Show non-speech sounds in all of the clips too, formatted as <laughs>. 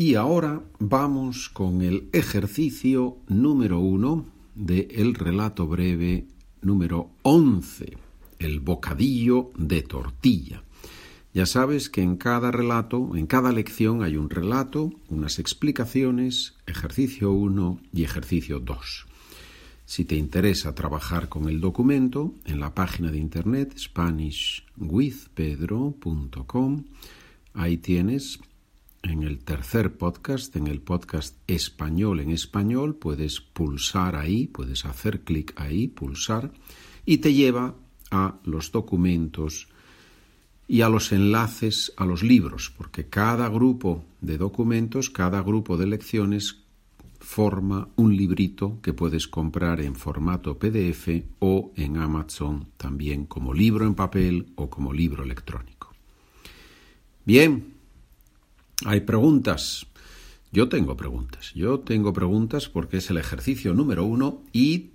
Y ahora vamos con el ejercicio número uno de el relato breve número once, el bocadillo de tortilla. Ya sabes que en cada relato, en cada lección hay un relato, unas explicaciones, ejercicio 1 y ejercicio 2. Si te interesa trabajar con el documento, en la página de internet SpanishWithPedro.com, ahí tienes en el tercer podcast, en el podcast español en español, puedes pulsar ahí, puedes hacer clic ahí, pulsar, y te lleva a los documentos y a los enlaces a los libros, porque cada grupo de documentos, cada grupo de lecciones forma un librito que puedes comprar en formato PDF o en Amazon también como libro en papel o como libro electrónico. Bien, hay preguntas. Yo tengo preguntas. Yo tengo preguntas porque es el ejercicio número uno y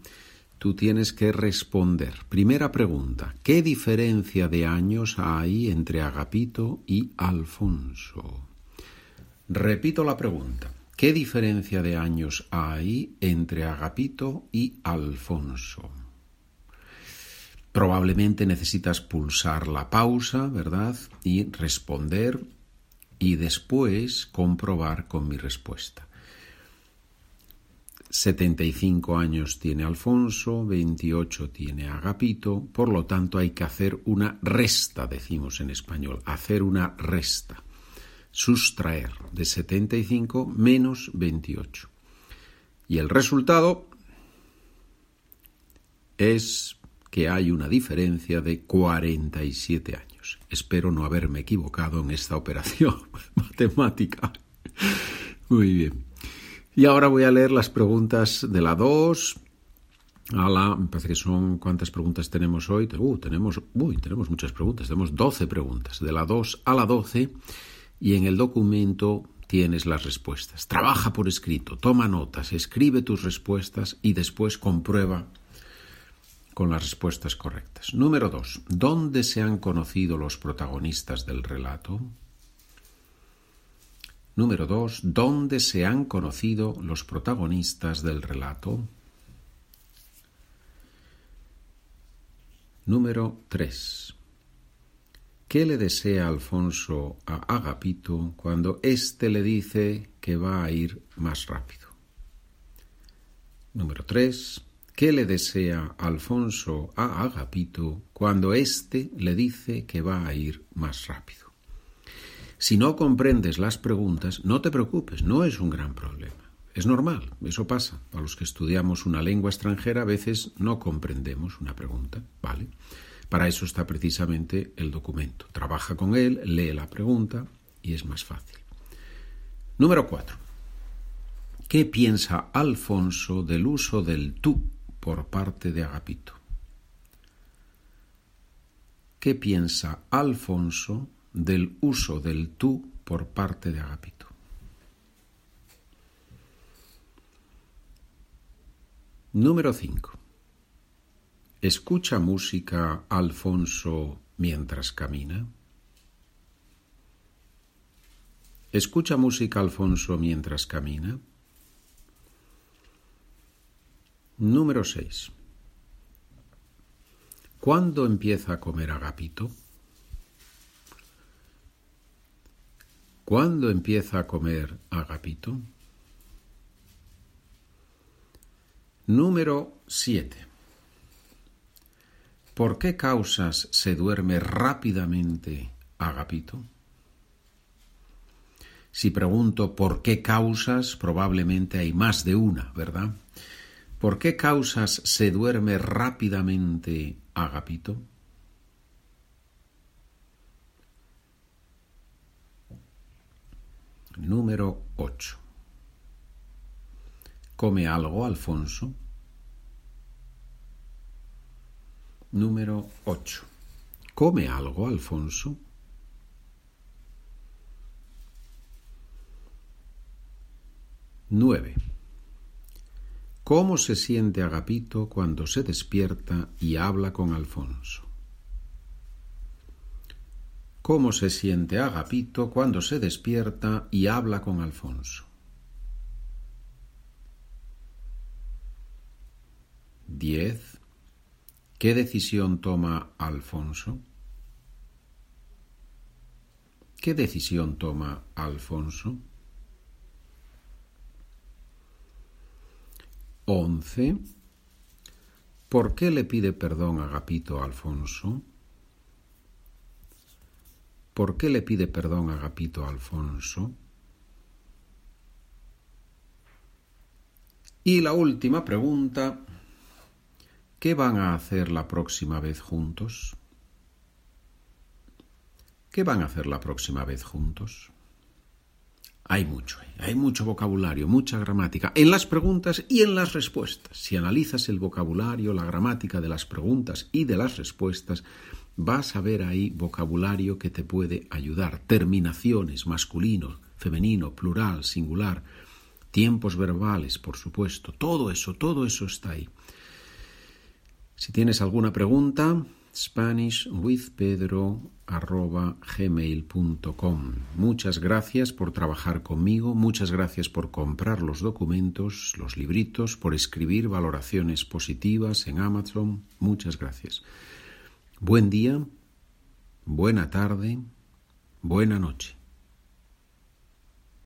tú tienes que responder. Primera pregunta, ¿qué diferencia de años hay entre Agapito y Alfonso? Repito la pregunta, ¿qué diferencia de años hay entre Agapito y Alfonso? Probablemente necesitas pulsar la pausa, ¿verdad? Y responder y después comprobar con mi respuesta. 75 años tiene Alfonso, 28 tiene Agapito, por lo tanto hay que hacer una resta, decimos en español, hacer una resta, sustraer de 75 menos 28. Y el resultado es que hay una diferencia de 47 años. Espero no haberme equivocado en esta operación <laughs> matemática. Muy bien. Y ahora voy a leer las preguntas de la 2 a. Me parece que son. ¿Cuántas preguntas tenemos hoy? Uh, tenemos, uy, tenemos muchas preguntas. Tenemos 12 preguntas. De la 2 a la 12. Y en el documento tienes las respuestas. Trabaja por escrito, toma notas, escribe tus respuestas y después comprueba con las respuestas correctas. Número 2. ¿Dónde se han conocido los protagonistas del relato? Número 2. ¿Dónde se han conocido los protagonistas del relato? Número 3. ¿Qué le desea Alfonso a Agapito cuando éste le dice que va a ir más rápido? Número 3. ¿Qué le desea Alfonso a Agapito cuando éste le dice que va a ir más rápido? Si no comprendes las preguntas, no te preocupes, no es un gran problema. Es normal, eso pasa. A los que estudiamos una lengua extranjera a veces no comprendemos una pregunta, ¿vale? Para eso está precisamente el documento. Trabaja con él, lee la pregunta y es más fácil. Número 4. ¿Qué piensa Alfonso del uso del tú por parte de Agapito? ¿Qué piensa Alfonso del uso del tú por parte de Agapito. Número 5. ¿Escucha música Alfonso mientras camina? ¿Escucha música Alfonso mientras camina? Número 6. ¿Cuándo empieza a comer Agapito? ¿Cuándo empieza a comer Agapito? Número 7. ¿Por qué causas se duerme rápidamente Agapito? Si pregunto por qué causas, probablemente hay más de una, ¿verdad? ¿Por qué causas se duerme rápidamente Agapito? Número 8. ¿Come algo, Alfonso? Número 8. ¿Come algo, Alfonso? Nueve. ¿Cómo se siente Agapito cuando se despierta y habla con Alfonso? ¿Cómo se siente Agapito cuando se despierta y habla con Alfonso? 10. ¿Qué decisión toma Alfonso? ¿Qué decisión toma Alfonso? 11. ¿Por qué le pide perdón Agapito a Alfonso? ¿Por qué le pide perdón Agapito a Alfonso? Y la última pregunta, ¿qué van a hacer la próxima vez juntos? ¿Qué van a hacer la próxima vez juntos? Hay mucho, ¿eh? hay mucho vocabulario, mucha gramática, en las preguntas y en las respuestas. Si analizas el vocabulario, la gramática de las preguntas y de las respuestas, vas a ver ahí vocabulario que te puede ayudar. Terminaciones, masculino, femenino, plural, singular, tiempos verbales, por supuesto. Todo eso, todo eso está ahí. Si tienes alguna pregunta, SpanishWithPedro.gmail.com Muchas gracias por trabajar conmigo, muchas gracias por comprar los documentos, los libritos, por escribir valoraciones positivas en Amazon. Muchas gracias. Buen día, buena tarde, buena noche.